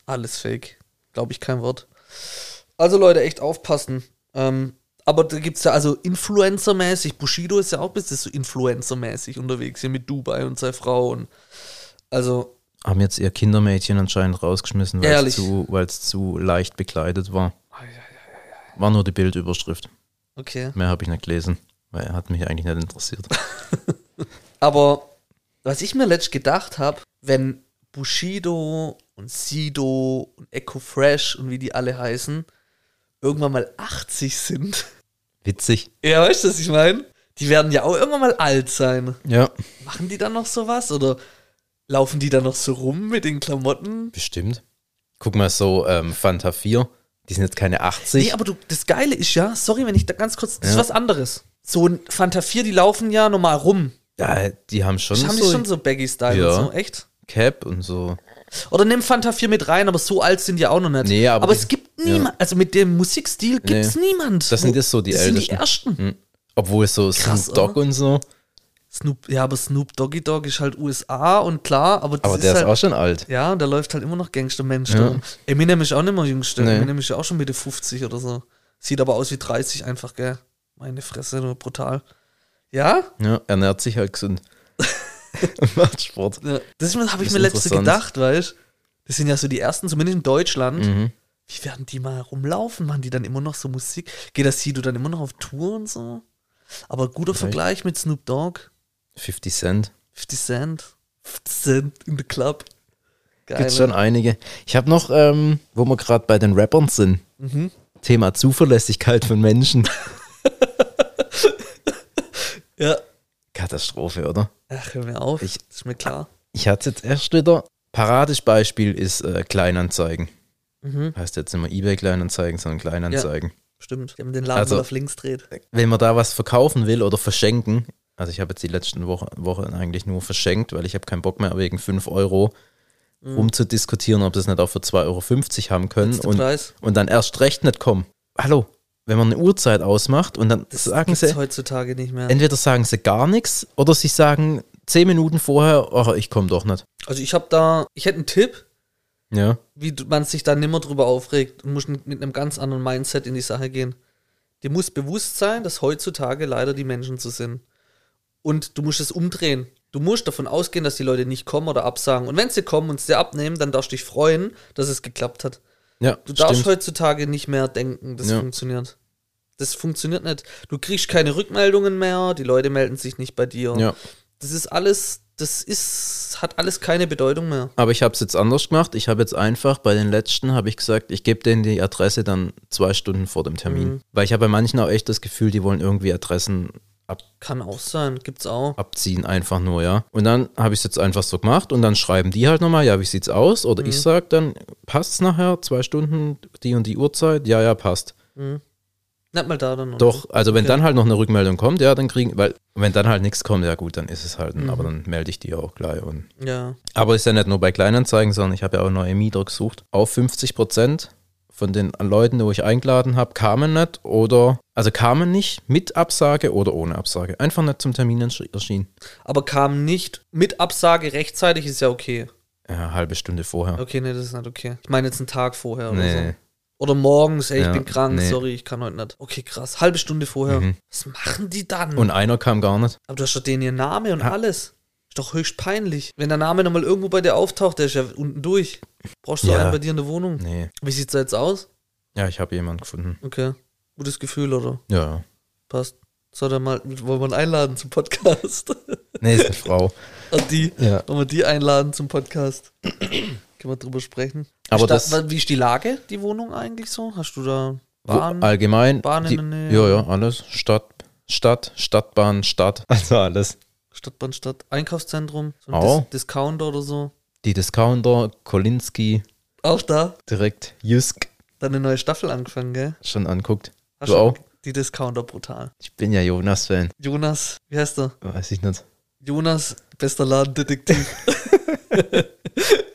[SPEAKER 1] Alles fake. Glaube ich kein Wort. Also Leute, echt aufpassen. Ähm, aber da gibt es ja also Influencer-mäßig. Bushido ist ja auch ein bisschen so Influencer-mäßig unterwegs hier mit Dubai und seiner Frau. Und also,
[SPEAKER 2] haben jetzt ihr Kindermädchen anscheinend rausgeschmissen, weil es zu, zu leicht bekleidet war. War nur die Bildüberschrift.
[SPEAKER 1] okay.
[SPEAKER 2] Mehr habe ich nicht gelesen, weil er hat mich eigentlich nicht interessiert. <laughs>
[SPEAKER 1] Aber was ich mir letztlich gedacht habe, wenn Bushido und Sido und Echo Fresh und wie die alle heißen, irgendwann mal 80 sind.
[SPEAKER 2] Witzig.
[SPEAKER 1] Ja, weißt du, was ich meine? Die werden ja auch irgendwann mal alt sein.
[SPEAKER 2] Ja,
[SPEAKER 1] Machen die dann noch sowas? Oder laufen die dann noch so rum mit den Klamotten?
[SPEAKER 2] bestimmt. Guck mal, so ähm, Fanta 4, Die sind jetzt keine 80.
[SPEAKER 1] Nee, aber du, das Geile ist ja, sorry, wenn ich da ganz kurz, das ist
[SPEAKER 2] Ja.
[SPEAKER 1] was anderes. So ein Fanta 4, die laufen ja normal rum.
[SPEAKER 2] ja, die haben schon
[SPEAKER 1] haben
[SPEAKER 2] so
[SPEAKER 1] die schon so Baggy-Style
[SPEAKER 2] Ja.
[SPEAKER 1] und so, echt?
[SPEAKER 2] Cap und so.
[SPEAKER 1] Oder nimm Fanta 4 mit rein, aber so alt sind die auch noch nicht.
[SPEAKER 2] Nee, aber die-
[SPEAKER 1] es gibt niemand, also mit dem Musikstil gibt es niemand.
[SPEAKER 2] Das sind jetzt so die
[SPEAKER 1] das sind die
[SPEAKER 2] Ältesten.
[SPEAKER 1] ersten.
[SPEAKER 2] Hm. Obwohl so
[SPEAKER 1] Krass,
[SPEAKER 2] Snoop Dogg
[SPEAKER 1] oder?
[SPEAKER 2] und so.
[SPEAKER 1] Snoop, ja, aber Snoop Doggy Dogg ist halt USA und klar, aber das
[SPEAKER 2] Aber
[SPEAKER 1] ist
[SPEAKER 2] der
[SPEAKER 1] halt,
[SPEAKER 2] ist auch schon alt.
[SPEAKER 1] Ja, und da läuft halt immer noch Gangstermensch
[SPEAKER 2] Ja.
[SPEAKER 1] Eminem ist auch nicht mehr jüngster.
[SPEAKER 2] Nee.
[SPEAKER 1] Eminem ist ja auch schon Mitte 50 oder so. Sieht aber aus wie 30 einfach, gell? Meine Fresse, nur brutal. Ja?
[SPEAKER 2] Ja, ernährt sich halt gesund. Und <laughs> macht Sport.
[SPEAKER 1] ja. Das habe ich mir letzte gedacht, weißt Das sind ja so die ersten, zumindest in Deutschland.
[SPEAKER 2] Mhm.
[SPEAKER 1] Wie werden die mal rumlaufen? Machen die dann immer noch so Musik? Geht das Sido dann immer noch auf Tour und so? Aber guter Vergleich mit Snoop Dogg.
[SPEAKER 2] 50 Cent.
[SPEAKER 1] 50 Cent. 50 Cent in the Club.
[SPEAKER 2] Gibt schon einige. Ich habe noch, ähm, wo wir gerade bei den Rappern sind,
[SPEAKER 1] Mhm.
[SPEAKER 2] Thema Zuverlässigkeit von Menschen. <laughs>
[SPEAKER 1] Ja.
[SPEAKER 2] Katastrophe, oder?
[SPEAKER 1] Ach, hör mir auf.
[SPEAKER 2] Ich-
[SPEAKER 1] ist mir klar.
[SPEAKER 2] Ich hatte jetzt erst wieder. Paradebeispiel ist äh, Kleinanzeigen.
[SPEAKER 1] Mhm.
[SPEAKER 2] Heißt jetzt nicht mehr eBay Kleinanzeigen, sondern Kleinanzeigen.
[SPEAKER 1] Stimmt. Die haben den Laden
[SPEAKER 2] Also-
[SPEAKER 1] auf links dreht.
[SPEAKER 2] Wenn man da was verkaufen will oder verschenken, also ich habe jetzt die letzten Woche, Wochen eigentlich nur verschenkt, weil ich habe keinen Bock mehr wegen 5 Euro
[SPEAKER 1] Mhm.
[SPEAKER 2] rumzudiskutieren, ob das nicht auch für 2,50 Euro haben können und, und dann erst recht nicht kommen. Hallo, wenn man eine Uhrzeit ausmacht und dann
[SPEAKER 1] Das
[SPEAKER 2] sagen sie,
[SPEAKER 1] heutzutage nicht mehr.
[SPEAKER 2] entweder sagen sie gar nichts oder sie sagen 10 Minuten vorher, oh, ich komme doch nicht.
[SPEAKER 1] Also ich habe da, ich hätte einen Tipp,
[SPEAKER 2] Ja,
[SPEAKER 1] wie man sich da nimmer drüber aufregt und muss mit einem ganz anderen Mindset in die Sache gehen. Dir muss bewusst sein, dass heutzutage leider die Menschen so sind. Und du musst es umdrehen. Du musst davon ausgehen, dass die Leute nicht kommen oder absagen. Und wenn sie kommen und sie abnehmen, dann darfst du dich freuen, dass es geklappt hat.
[SPEAKER 2] Ja,
[SPEAKER 1] Du darfst
[SPEAKER 2] stimmt.
[SPEAKER 1] heutzutage nicht mehr denken, das
[SPEAKER 2] Ja.
[SPEAKER 1] funktioniert. Das funktioniert nicht. Du kriegst keine Rückmeldungen mehr, die Leute melden sich nicht bei dir.
[SPEAKER 2] Ja.
[SPEAKER 1] Das ist alles, das ist, hat alles keine Bedeutung mehr.
[SPEAKER 2] Aber ich habe es jetzt anders gemacht. Ich habe jetzt einfach bei den letzten, habe ich gesagt, ich gebe denen die Adresse dann zwei Stunden vor dem Termin.
[SPEAKER 1] Mhm.
[SPEAKER 2] Weil ich habe bei manchen auch echt das Gefühl, die wollen irgendwie Adressen ab,
[SPEAKER 1] Kann auch sein, gibt's auch.
[SPEAKER 2] abziehen, einfach nur, ja. Und dann habe ich es jetzt einfach so gemacht und dann schreiben die halt nochmal, ja, wie sieht's aus? Oder
[SPEAKER 1] Mhm.
[SPEAKER 2] ich sage dann, passt's nachher, zwei Stunden, die und die Uhrzeit? Ja, ja, passt.
[SPEAKER 1] Nicht mal da dann. oder?
[SPEAKER 2] Doch, also wenn dann halt noch eine Rückmeldung kommt, ja, dann kriegen, weil wenn dann halt nichts kommt, ja gut, dann ist es halt,
[SPEAKER 1] Mhm.
[SPEAKER 2] aber dann melde ich die auch gleich und
[SPEAKER 1] Ja.
[SPEAKER 2] Aber ist ja nicht nur bei Kleinanzeigen, sondern ich habe ja auch neue Mieter gesucht. Auf 50 Prozent von den Leuten, wo ich eingeladen habe, kamen nicht oder, also kamen nicht mit Absage oder ohne Absage. Einfach nicht zum Termin ersch- erschienen.
[SPEAKER 1] Aber kam nicht mit Absage rechtzeitig, ist ja okay.
[SPEAKER 2] Ja, halbe Stunde vorher.
[SPEAKER 1] Okay, nee, das ist nicht okay. Ich meine jetzt einen Tag vorher oder
[SPEAKER 2] Nee.
[SPEAKER 1] so. Oder morgens, ey, ich
[SPEAKER 2] Ja,
[SPEAKER 1] bin krank,
[SPEAKER 2] nee.
[SPEAKER 1] sorry, ich kann heute nicht. Okay, krass. Halbe Stunde vorher.
[SPEAKER 2] Mhm.
[SPEAKER 1] Was machen die dann?
[SPEAKER 2] Und einer kam gar nicht.
[SPEAKER 1] Aber du hast doch denen ihr Name und
[SPEAKER 2] Ja.
[SPEAKER 1] alles. Ist doch höchst peinlich. Wenn der Name nochmal irgendwo bei dir auftaucht, der ist ja unten durch. Brauchst du
[SPEAKER 2] Ja.
[SPEAKER 1] einen bei dir in der Wohnung?
[SPEAKER 2] Nee.
[SPEAKER 1] Wie sieht's da jetzt aus?
[SPEAKER 2] Ja, ich habe jemanden gefunden.
[SPEAKER 1] Okay. Gutes Gefühl, oder?
[SPEAKER 2] Ja.
[SPEAKER 1] Passt. Soll er mal, wollen wir ihn einladen zum Podcast? <laughs>
[SPEAKER 2] Nee, ist eine Frau. <laughs>
[SPEAKER 1] Und die,
[SPEAKER 2] Ja.
[SPEAKER 1] wollen wir die einladen zum Podcast? <clears throat> Können wir drüber sprechen.
[SPEAKER 2] Aber
[SPEAKER 1] ist da,
[SPEAKER 2] das-
[SPEAKER 1] wie ist die Lage, die Wohnung eigentlich so? Hast du da Bahn?
[SPEAKER 2] Allgemein.
[SPEAKER 1] Bahn in
[SPEAKER 2] die,
[SPEAKER 1] der Nähe.
[SPEAKER 2] Ja, ja, alles. Stadt, Stadt, Stadtbahn, Stadt. <laughs> Also alles.
[SPEAKER 1] Stadtbahn, Stadt, Einkaufszentrum, so ein
[SPEAKER 2] Auch.
[SPEAKER 1] Dis Discounter oder so.
[SPEAKER 2] Die Discounter, Kolinski,
[SPEAKER 1] Auch da.
[SPEAKER 2] direkt Jusk
[SPEAKER 1] Dann eine neue Staffel angefangen, gell?
[SPEAKER 2] schon anguckt.
[SPEAKER 1] Hast
[SPEAKER 2] Du auch?
[SPEAKER 1] Die Discounter brutal.
[SPEAKER 2] Ich bin ja Jonas-Fan.
[SPEAKER 1] Jonas, wie heißt er?
[SPEAKER 2] Weiß ich nicht.
[SPEAKER 1] Jonas, bester Ladendetektiv. <laughs> <laughs>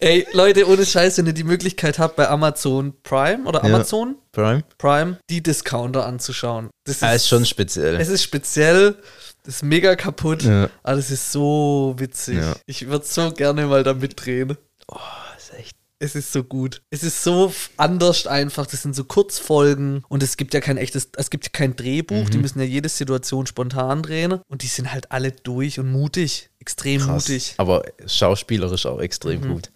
[SPEAKER 1] Ey, Leute, ohne Scheiß, wenn ihr die Möglichkeit habt, bei Amazon Prime oder
[SPEAKER 2] Ja.
[SPEAKER 1] Amazon
[SPEAKER 2] Prime?
[SPEAKER 1] Prime die Discounter anzuschauen. Das
[SPEAKER 2] Ah, ist schon speziell.
[SPEAKER 1] Es ist speziell, das ist mega kaputt,
[SPEAKER 2] Ja.
[SPEAKER 1] aber das ist so witzig.
[SPEAKER 2] Ja.
[SPEAKER 1] Ich würde so gerne mal da mitdrehen.
[SPEAKER 2] Oh, ist echt.
[SPEAKER 1] Es ist so gut. Es ist so anders einfach. Das sind so Kurzfolgen und es gibt ja kein echtes, es gibt kein Drehbuch.
[SPEAKER 2] Mhm.
[SPEAKER 1] Die müssen ja jede Situation spontan drehen und die sind halt alle durch und mutig. Extrem
[SPEAKER 2] Krass.
[SPEAKER 1] mutig.
[SPEAKER 2] Aber schauspielerisch auch extrem
[SPEAKER 1] Mhm,
[SPEAKER 2] gut.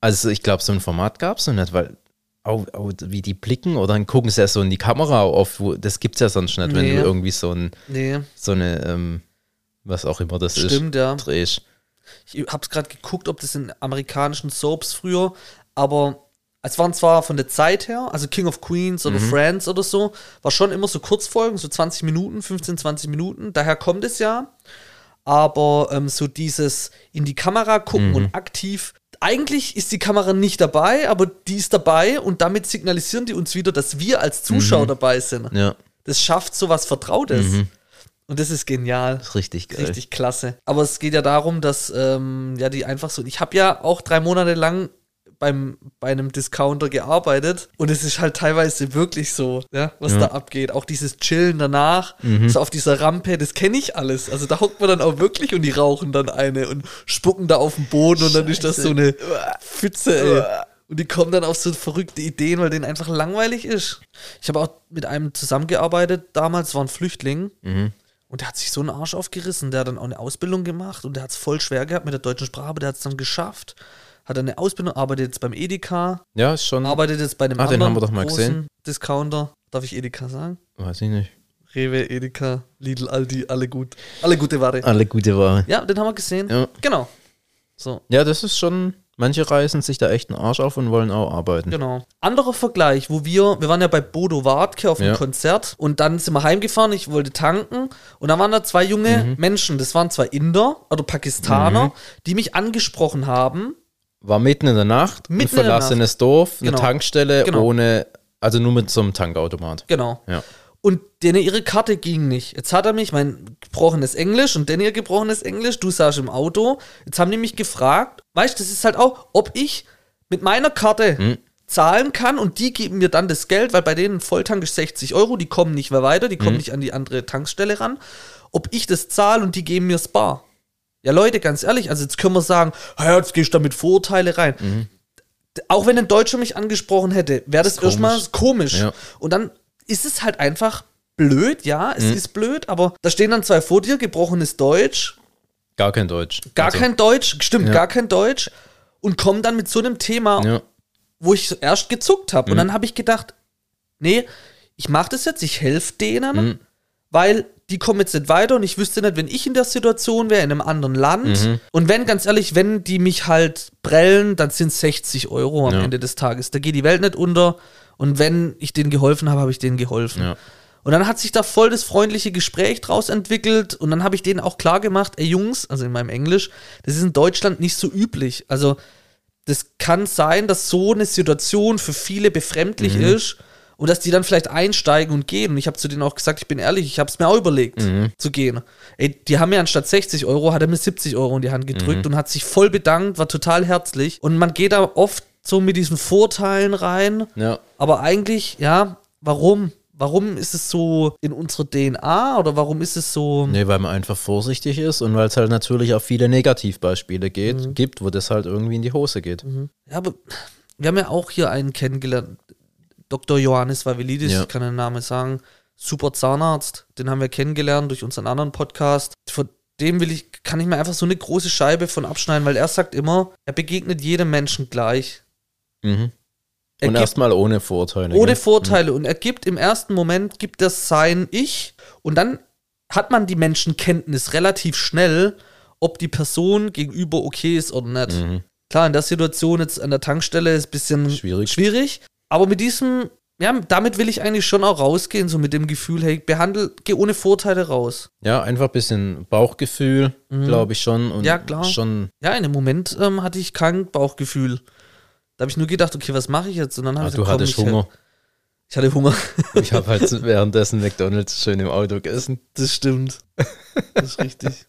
[SPEAKER 2] Also ich glaube, so ein Format gab es noch nicht, weil auch, auch wie die blicken oder dann gucken sie ja so in die Kamera auf, wo, das gibt es ja sonst nicht, wenn
[SPEAKER 1] Nee.
[SPEAKER 2] du irgendwie so, ein,
[SPEAKER 1] Nee,
[SPEAKER 2] so eine, ähm, was auch immer das
[SPEAKER 1] stimmt, ja.
[SPEAKER 2] ist, drehst.
[SPEAKER 1] Ich hab's gerade geguckt, ob das in amerikanischen Soaps früher, aber es waren zwar von der Zeit her, also King of Queens oder Friends oder so, war schon immer so Kurzfolgen, so 20 Minuten, 15, 20 Minuten, daher kommt es ja. Aber ähm, so dieses in die Kamera gucken und aktiv eigentlich ist die Kamera nicht dabei, aber die ist dabei und damit signalisieren die uns wieder, dass wir als Zuschauer dabei sind.
[SPEAKER 2] Ja,
[SPEAKER 1] Das schafft so was Vertrautes. Und das ist genial.
[SPEAKER 2] ist richtig geil.
[SPEAKER 1] Richtig klasse. Aber es geht ja darum, dass ähm, ja die einfach so. Ich habe ja auch drei Monate lang beim, bei einem Discounter gearbeitet und es ist halt teilweise wirklich so, ja, was
[SPEAKER 2] Ja.
[SPEAKER 1] da abgeht. Auch dieses Chillen danach,
[SPEAKER 2] Mhm.
[SPEAKER 1] so auf dieser Rampe, das kenne ich alles. Also da hockt man dann auch wirklich und die rauchen dann eine und spucken da auf den Boden und dann ist das so eine Pfütze, ey. Und die kommen dann auf so verrückte Ideen, weil denen einfach langweilig ist. Ich habe auch mit einem zusammengearbeitet, damals war ein Flüchtling.
[SPEAKER 2] Mhm.
[SPEAKER 1] Und der hat sich so einen Arsch aufgerissen. Der hat dann auch eine Ausbildung gemacht und der hat es voll schwer gehabt mit der deutschen Sprache, aber der hat es dann geschafft. Hat eine Ausbildung, arbeitet jetzt beim Edeka,
[SPEAKER 2] Ja, ist schon.
[SPEAKER 1] arbeitet jetzt bei einem
[SPEAKER 2] den
[SPEAKER 1] anderen
[SPEAKER 2] haben wir doch mal gesehen.
[SPEAKER 1] Discounter. Darf ich Edeka sagen?
[SPEAKER 2] Weiß ich nicht.
[SPEAKER 1] Rewe, Edeka, Lidl, Aldi, alle gut. Alle gute Ware.
[SPEAKER 2] Alle gute Ware.
[SPEAKER 1] Ja, den haben wir gesehen.
[SPEAKER 2] Ja.
[SPEAKER 1] Genau. So,
[SPEAKER 2] Ja, das ist schon. Manche reißen sich da echt einen Arsch auf und wollen auch arbeiten.
[SPEAKER 1] genau. Anderer Vergleich, wo wir, wir waren ja bei Bodo Wartke auf einem
[SPEAKER 2] Ja.
[SPEAKER 1] Konzert und dann sind wir heimgefahren, ich wollte tanken und da waren da zwei junge
[SPEAKER 2] Mhm.
[SPEAKER 1] Menschen, das waren zwei Inder oder Pakistaner, die mich angesprochen haben
[SPEAKER 2] War mitten in der Nacht,
[SPEAKER 1] Mitten
[SPEAKER 2] ein verlassenes Dorf, eine
[SPEAKER 1] Genau.
[SPEAKER 2] Tankstelle
[SPEAKER 1] Genau.
[SPEAKER 2] ohne, also nur mit so einem Tankautomat.
[SPEAKER 1] Genau.
[SPEAKER 2] Ja.
[SPEAKER 1] Und denen ihre Karte ging nicht. Jetzt hat er mich, mein gebrochenes Englisch und ihr gebrochenes Englisch, du saßt im Auto. Jetzt haben die mich gefragt, weißt du, das ist halt auch, ob ich mit meiner Karte
[SPEAKER 2] Hm.
[SPEAKER 1] zahlen kann und die geben mir dann das Geld, weil bei denen Volltank ist 60 Euro, die kommen nicht mehr weiter, die kommen
[SPEAKER 2] Hm.
[SPEAKER 1] nicht an die andere Tankstelle ran. Ob ich das zahle und die geben mir Bar. Ja, Leute, ganz ehrlich, also jetzt können wir sagen, ja, jetzt gehst du da mit Vorurteile rein. D- Auch wenn ein Deutscher mich angesprochen hätte, wäre das
[SPEAKER 2] Mhm. Ist
[SPEAKER 1] erstmal
[SPEAKER 2] komisch.
[SPEAKER 1] komisch.
[SPEAKER 2] Ja.
[SPEAKER 1] Und dann ist es halt einfach blöd, ja, es
[SPEAKER 2] Mhm.
[SPEAKER 1] ist blöd, aber da stehen dann zwei vor dir, gebrochenes Deutsch,
[SPEAKER 2] Gar kein Deutsch.
[SPEAKER 1] gar
[SPEAKER 2] Also,
[SPEAKER 1] kein Deutsch, stimmt,
[SPEAKER 2] Ja.
[SPEAKER 1] gar kein Deutsch und kommen dann mit so einem Thema,
[SPEAKER 2] Ja,
[SPEAKER 1] wo ich erst gezuckt habe. Und
[SPEAKER 2] Mhm.
[SPEAKER 1] dann habe ich gedacht, nee, ich mache das jetzt, ich helfe denen,
[SPEAKER 2] Mhm.
[SPEAKER 1] weil die kommen jetzt nicht weiter und ich wüsste nicht, wenn ich in der Situation wäre, in einem anderen Land.
[SPEAKER 2] Mhm.
[SPEAKER 1] Und wenn, ganz ehrlich, wenn die mich halt prellen, dann sind es 60 Euro am
[SPEAKER 2] Ja.
[SPEAKER 1] Ende des Tages. Da geht die Welt nicht unter. Und wenn ich denen geholfen habe, habe ich denen geholfen.
[SPEAKER 2] Ja.
[SPEAKER 1] Und dann hat sich da voll das freundliche Gespräch draus entwickelt und dann habe ich denen auch klar gemacht, ey Jungs, also in meinem Englisch, das ist in Deutschland nicht so üblich. Also das kann sein, dass so eine Situation für viele befremdlich
[SPEAKER 2] Mhm.
[SPEAKER 1] ist und dass die dann vielleicht einsteigen und gehen. Und ich habe zu denen auch gesagt, ich bin ehrlich, ich habe es mir auch überlegt
[SPEAKER 2] Mhm.
[SPEAKER 1] zu gehen. Ey, die haben mir anstatt 60 Euro, hat er mir 70 Euro in die Hand gedrückt
[SPEAKER 2] Mhm.
[SPEAKER 1] und hat sich voll bedankt, war total herzlich. Und man geht da oft so mit diesen Vorteilen rein.
[SPEAKER 2] ja.
[SPEAKER 1] Aber eigentlich, ja, warum? Warum ist es so in unserer DNA oder warum ist es so?
[SPEAKER 2] Nee, weil man einfach vorsichtig ist und weil es halt natürlich auch viele Negativbeispiele geht,
[SPEAKER 1] Mhm.
[SPEAKER 2] gibt, wo das halt irgendwie in die Hose geht.
[SPEAKER 1] Ja, aber wir haben ja auch hier einen kennengelernt, Dr. Johannes Vavilidis,
[SPEAKER 2] Ja.
[SPEAKER 1] ich kann den Namen sagen, super Zahnarzt, den haben wir kennengelernt durch unseren anderen Podcast. Von dem will ich, kann ich mir einfach so eine große Scheibe von abschneiden, weil er sagt immer, er begegnet jedem Menschen gleich.
[SPEAKER 2] Mhm.
[SPEAKER 1] Er
[SPEAKER 2] Und erstmal ohne Vorteile.
[SPEAKER 1] ohne
[SPEAKER 2] gell?
[SPEAKER 1] Vorteile. Und er gibt im ersten Moment, gibt das sein Ich und dann hat man die Menschenkenntnis relativ schnell, ob die Person gegenüber okay ist oder nicht.
[SPEAKER 2] Mhm.
[SPEAKER 1] Klar, in der Situation jetzt an der Tankstelle ist ein bisschen
[SPEAKER 2] Schwierig.
[SPEAKER 1] schwierig aber mit diesem, ja, damit will ich eigentlich schon auch rausgehen, so mit dem Gefühl, hey, behandle, geh ohne Vorteile raus.
[SPEAKER 2] Ja, einfach ein bisschen Bauchgefühl, glaube ich schon. Und
[SPEAKER 1] Mhm. Ja, klar.
[SPEAKER 2] Schon,
[SPEAKER 1] Ja, in dem Moment ähm, hatte ich kein Bauchgefühl. Da habe ich nur gedacht, okay, was mache ich jetzt? Und dann habe
[SPEAKER 2] ah,
[SPEAKER 1] ich
[SPEAKER 2] du
[SPEAKER 1] gesagt, komm,
[SPEAKER 2] hattest Hunger.
[SPEAKER 1] Ich hatte Hunger.
[SPEAKER 2] Ich habe halt <laughs> währenddessen McDonalds schön im Auto gegessen.
[SPEAKER 1] Das stimmt. Das ist richtig.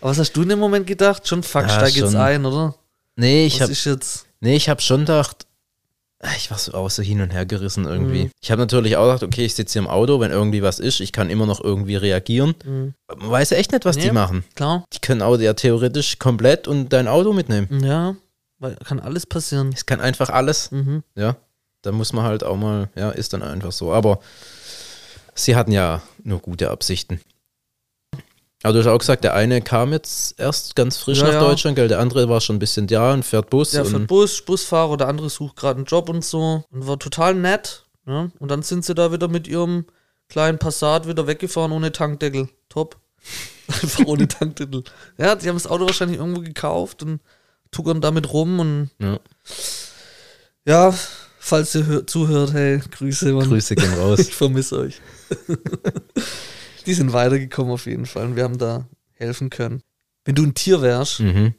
[SPEAKER 1] Aber was hast du in dem Moment gedacht? Schon fuck,
[SPEAKER 2] Ja,
[SPEAKER 1] steig jetzt
[SPEAKER 2] schon.
[SPEAKER 1] ein, oder?
[SPEAKER 2] Nee, ich habe
[SPEAKER 1] jetzt?
[SPEAKER 2] nee, ich hab schon gedacht, ich war so auch so hin und her gerissen irgendwie.
[SPEAKER 1] Mhm.
[SPEAKER 2] Ich habe natürlich auch gedacht, okay, ich sitze hier im Auto, wenn irgendwie was ist, ich kann immer noch irgendwie reagieren.
[SPEAKER 1] Mhm.
[SPEAKER 2] Man weiß ja echt nicht, was
[SPEAKER 1] Nee.
[SPEAKER 2] die machen.
[SPEAKER 1] Klar.
[SPEAKER 2] Die können auch ja theoretisch komplett und dein Auto mitnehmen.
[SPEAKER 1] Ja, weil kann alles passieren.
[SPEAKER 2] Es kann einfach alles.
[SPEAKER 1] Mhm.
[SPEAKER 2] Ja, da muss man halt auch mal, ja, ist dann einfach so. Aber sie hatten ja nur gute Absichten. Aber du hast auch gesagt, der eine kam jetzt erst ganz frisch
[SPEAKER 1] Ja,
[SPEAKER 2] nach
[SPEAKER 1] ja.
[SPEAKER 2] Deutschland, gell? Der andere war schon ein bisschen da und fährt Bus.
[SPEAKER 1] Der fährt Bus, Busfahrer, der andere sucht gerade einen Job und so. Und war total nett. Ja? Und dann sind sie da wieder mit ihrem kleinen Passat wieder weggefahren ohne Tankdeckel. Top. <laughs> Einfach ohne Tankdeckel. Ja, die haben das Auto wahrscheinlich irgendwo gekauft und tuckern damit rum und
[SPEAKER 2] ja,
[SPEAKER 1] ja, falls ihr hör- zuhört, hey, Grüße, Mann.
[SPEAKER 2] Grüße gehen raus. <laughs>
[SPEAKER 1] Ich vermisse euch. <laughs> Die sind weitergekommen auf jeden Fall und wir haben da helfen können. Wenn du ein Tier wärst,
[SPEAKER 2] mhm.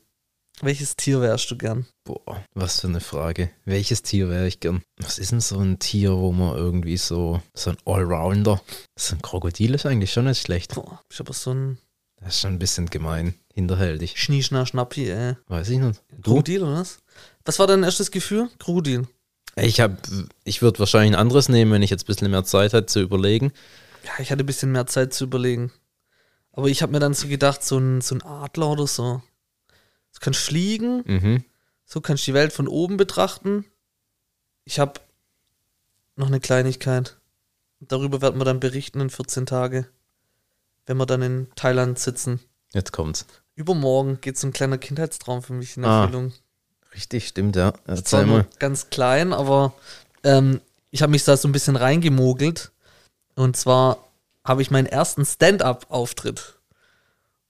[SPEAKER 1] Welches Tier wärst du gern?
[SPEAKER 2] Boah, was für eine Frage. Welches Tier wäre ich gern? Was ist denn so ein Tier, wo man irgendwie so, so ein Allrounder? So ein Krokodil ist eigentlich schon nicht schlecht.
[SPEAKER 1] Boah, ich aber so ein
[SPEAKER 2] Das ist schon ein bisschen gemein, hinterhältig.
[SPEAKER 1] Schnieschner Schnappi, ey.
[SPEAKER 2] Weiß ich nicht. Du?
[SPEAKER 1] Krokodil, oder was? Was war dein erstes Gefühl? Krokodil.
[SPEAKER 2] Ich hab, ich würde wahrscheinlich ein anderes nehmen, wenn ich jetzt ein bisschen mehr Zeit hätte zu überlegen.
[SPEAKER 1] Ja, ich hatte ein bisschen mehr Zeit zu überlegen. Aber ich habe mir dann so gedacht, so ein, so ein Adler oder so. Du kannst fliegen,
[SPEAKER 2] Mhm.
[SPEAKER 1] so kannst du die Welt von oben betrachten. Ich habe noch eine Kleinigkeit. Darüber werden wir dann berichten in 14 Tage, wenn wir dann in Thailand sitzen.
[SPEAKER 2] Jetzt kommt's.
[SPEAKER 1] Übermorgen geht so ein kleiner Kindheitstraum für mich in
[SPEAKER 2] Ah,
[SPEAKER 1] Erfüllung.
[SPEAKER 2] Richtig, stimmt, ja. Erzähl mal.
[SPEAKER 1] ganz klein, aber ähm, ich habe mich da so ein bisschen reingemogelt. Und zwar habe ich meinen ersten Stand-up-Auftritt.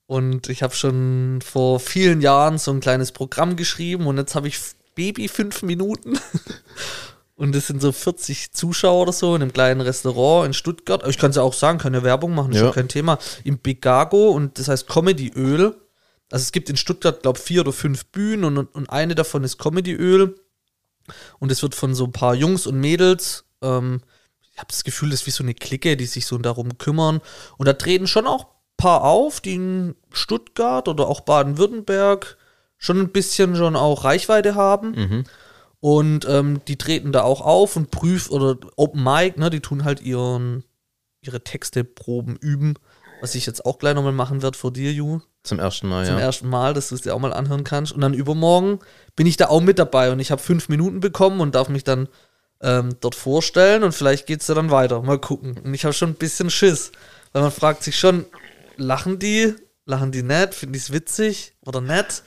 [SPEAKER 1] Und ich habe schon vor vielen Jahren so ein kleines Programm geschrieben und jetzt habe ich Baby fünf Minuten. <laughs> Und es sind so 40 Zuschauer oder so in einem kleinen Restaurant in Stuttgart. Ich kann es ja auch sagen, ja Werbung machen, ist ja
[SPEAKER 2] Ja.
[SPEAKER 1] kein Thema. Im Begago und das heißt Comedy Öl. Also es gibt in Stuttgart, glaube ich, vier oder fünf Bühnen und, und eine davon ist Comedy Öl. Und es wird von so ein paar Jungs und Mädels, ähm, ich habe das Gefühl, das ist wie so eine Clique, die sich so darum kümmern. Und da treten schon auch ein paar auf, die in Stuttgart oder auch Baden-Württemberg schon ein bisschen schon auch Reichweite haben.
[SPEAKER 2] Mhm.
[SPEAKER 1] Und ähm, die treten da auch auf und prüfen, oder Open Mic, ne, die tun halt ihren, ihre Texteproben üben, was ich jetzt auch gleich nochmal machen werde vor dir, Ju
[SPEAKER 2] Zum ersten Mal,
[SPEAKER 1] zum
[SPEAKER 2] ja.
[SPEAKER 1] ersten Mal, dass du es dir auch mal anhören kannst. Und dann übermorgen bin ich da auch mit dabei und ich habe fünf Minuten bekommen und darf mich dann ähm, dort vorstellen und vielleicht geht es ja dann weiter. Mal gucken. Und ich habe schon ein bisschen Schiss, weil man fragt sich schon, lachen die? Lachen die nett? Finden die es witzig oder nett?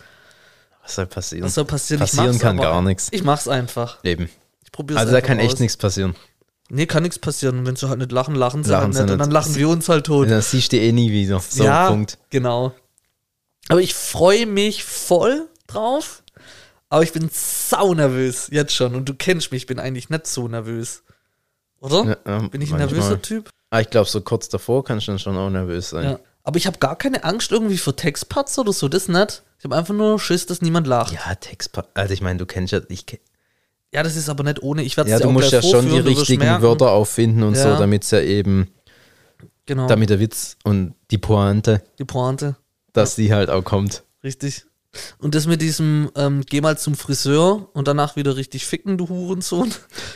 [SPEAKER 2] Was soll passieren?
[SPEAKER 1] Was soll passieren?
[SPEAKER 2] Passieren kann gar nichts.
[SPEAKER 1] Ich mach's einfach.
[SPEAKER 2] Eben.
[SPEAKER 1] Ich probiere
[SPEAKER 2] Also da kann echt nichts passieren.
[SPEAKER 1] Nee, kann nichts passieren. Und wenn sie halt nicht lachen, lachen sie
[SPEAKER 2] Lachen
[SPEAKER 1] halt nicht. Und dann lachen wir uns halt tot.
[SPEAKER 2] Das siehst du eh nie wieder. So,
[SPEAKER 1] ja,
[SPEAKER 2] Punkt.
[SPEAKER 1] genau. Aber ich freue mich voll drauf. Aber ich bin sau nervös jetzt schon. Und du kennst mich, ich bin eigentlich nicht so nervös. Oder?
[SPEAKER 2] Ja, ja,
[SPEAKER 1] bin ich ein
[SPEAKER 2] manchmal.
[SPEAKER 1] nervöser Typ?
[SPEAKER 2] Ah, ich glaube, so kurz davor kannst du dann schon auch nervös sein.
[SPEAKER 1] Ja. Aber ich habe gar keine Angst irgendwie vor Textparts oder so, das nicht. Ich habe einfach nur Schiss, dass niemand lacht. Ja,
[SPEAKER 2] Ja, Text. Also ich meine, du kennst ja, ich, ke-
[SPEAKER 1] das ist aber nicht ohne. Ich werde
[SPEAKER 2] ja,
[SPEAKER 1] es dir
[SPEAKER 2] du musst ja schon die richtigen. Wörter auffinden und
[SPEAKER 1] Ja.
[SPEAKER 2] so, damit es ja eben,
[SPEAKER 1] Genau,
[SPEAKER 2] damit der Witz und die Pointe,
[SPEAKER 1] die Pointe.
[SPEAKER 2] dass die halt auch kommt.
[SPEAKER 1] Richtig. Und das mit diesem, ähm, geh mal zum Friseur und danach wieder richtig ficken, du Hurensohn.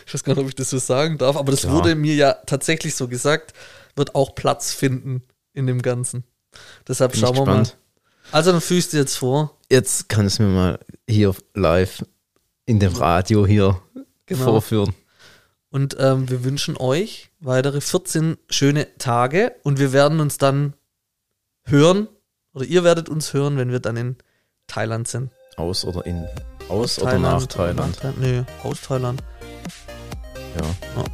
[SPEAKER 1] Ich weiß gar nicht, ob ich das so sagen darf, aber das
[SPEAKER 2] Klar.
[SPEAKER 1] wurde mir ja tatsächlich so gesagt, wird auch Platz finden in dem Ganzen. Deshalb
[SPEAKER 2] Bin
[SPEAKER 1] schauen wir mal. Also dann fühlst du jetzt vor.
[SPEAKER 2] Jetzt kann es mir mal hier live in dem Radio hier
[SPEAKER 1] Genau.
[SPEAKER 2] vorführen.
[SPEAKER 1] Und ähm, wir wünschen euch weitere 14 schöne Tage und wir werden uns dann hören, oder ihr werdet uns hören, wenn wir dann in Thailand sind.
[SPEAKER 2] Aus oder in. Aus, oder nach Thailand.
[SPEAKER 1] Nach Nö, aus Thailand.
[SPEAKER 2] Ja.
[SPEAKER 1] Ja.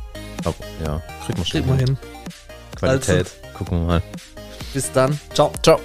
[SPEAKER 2] Aber ja, kriegt man schon
[SPEAKER 1] Kriegen wir hin.
[SPEAKER 2] Qualität. Gucken wir mal.
[SPEAKER 1] Bis dann. Ciao.
[SPEAKER 2] Ciao.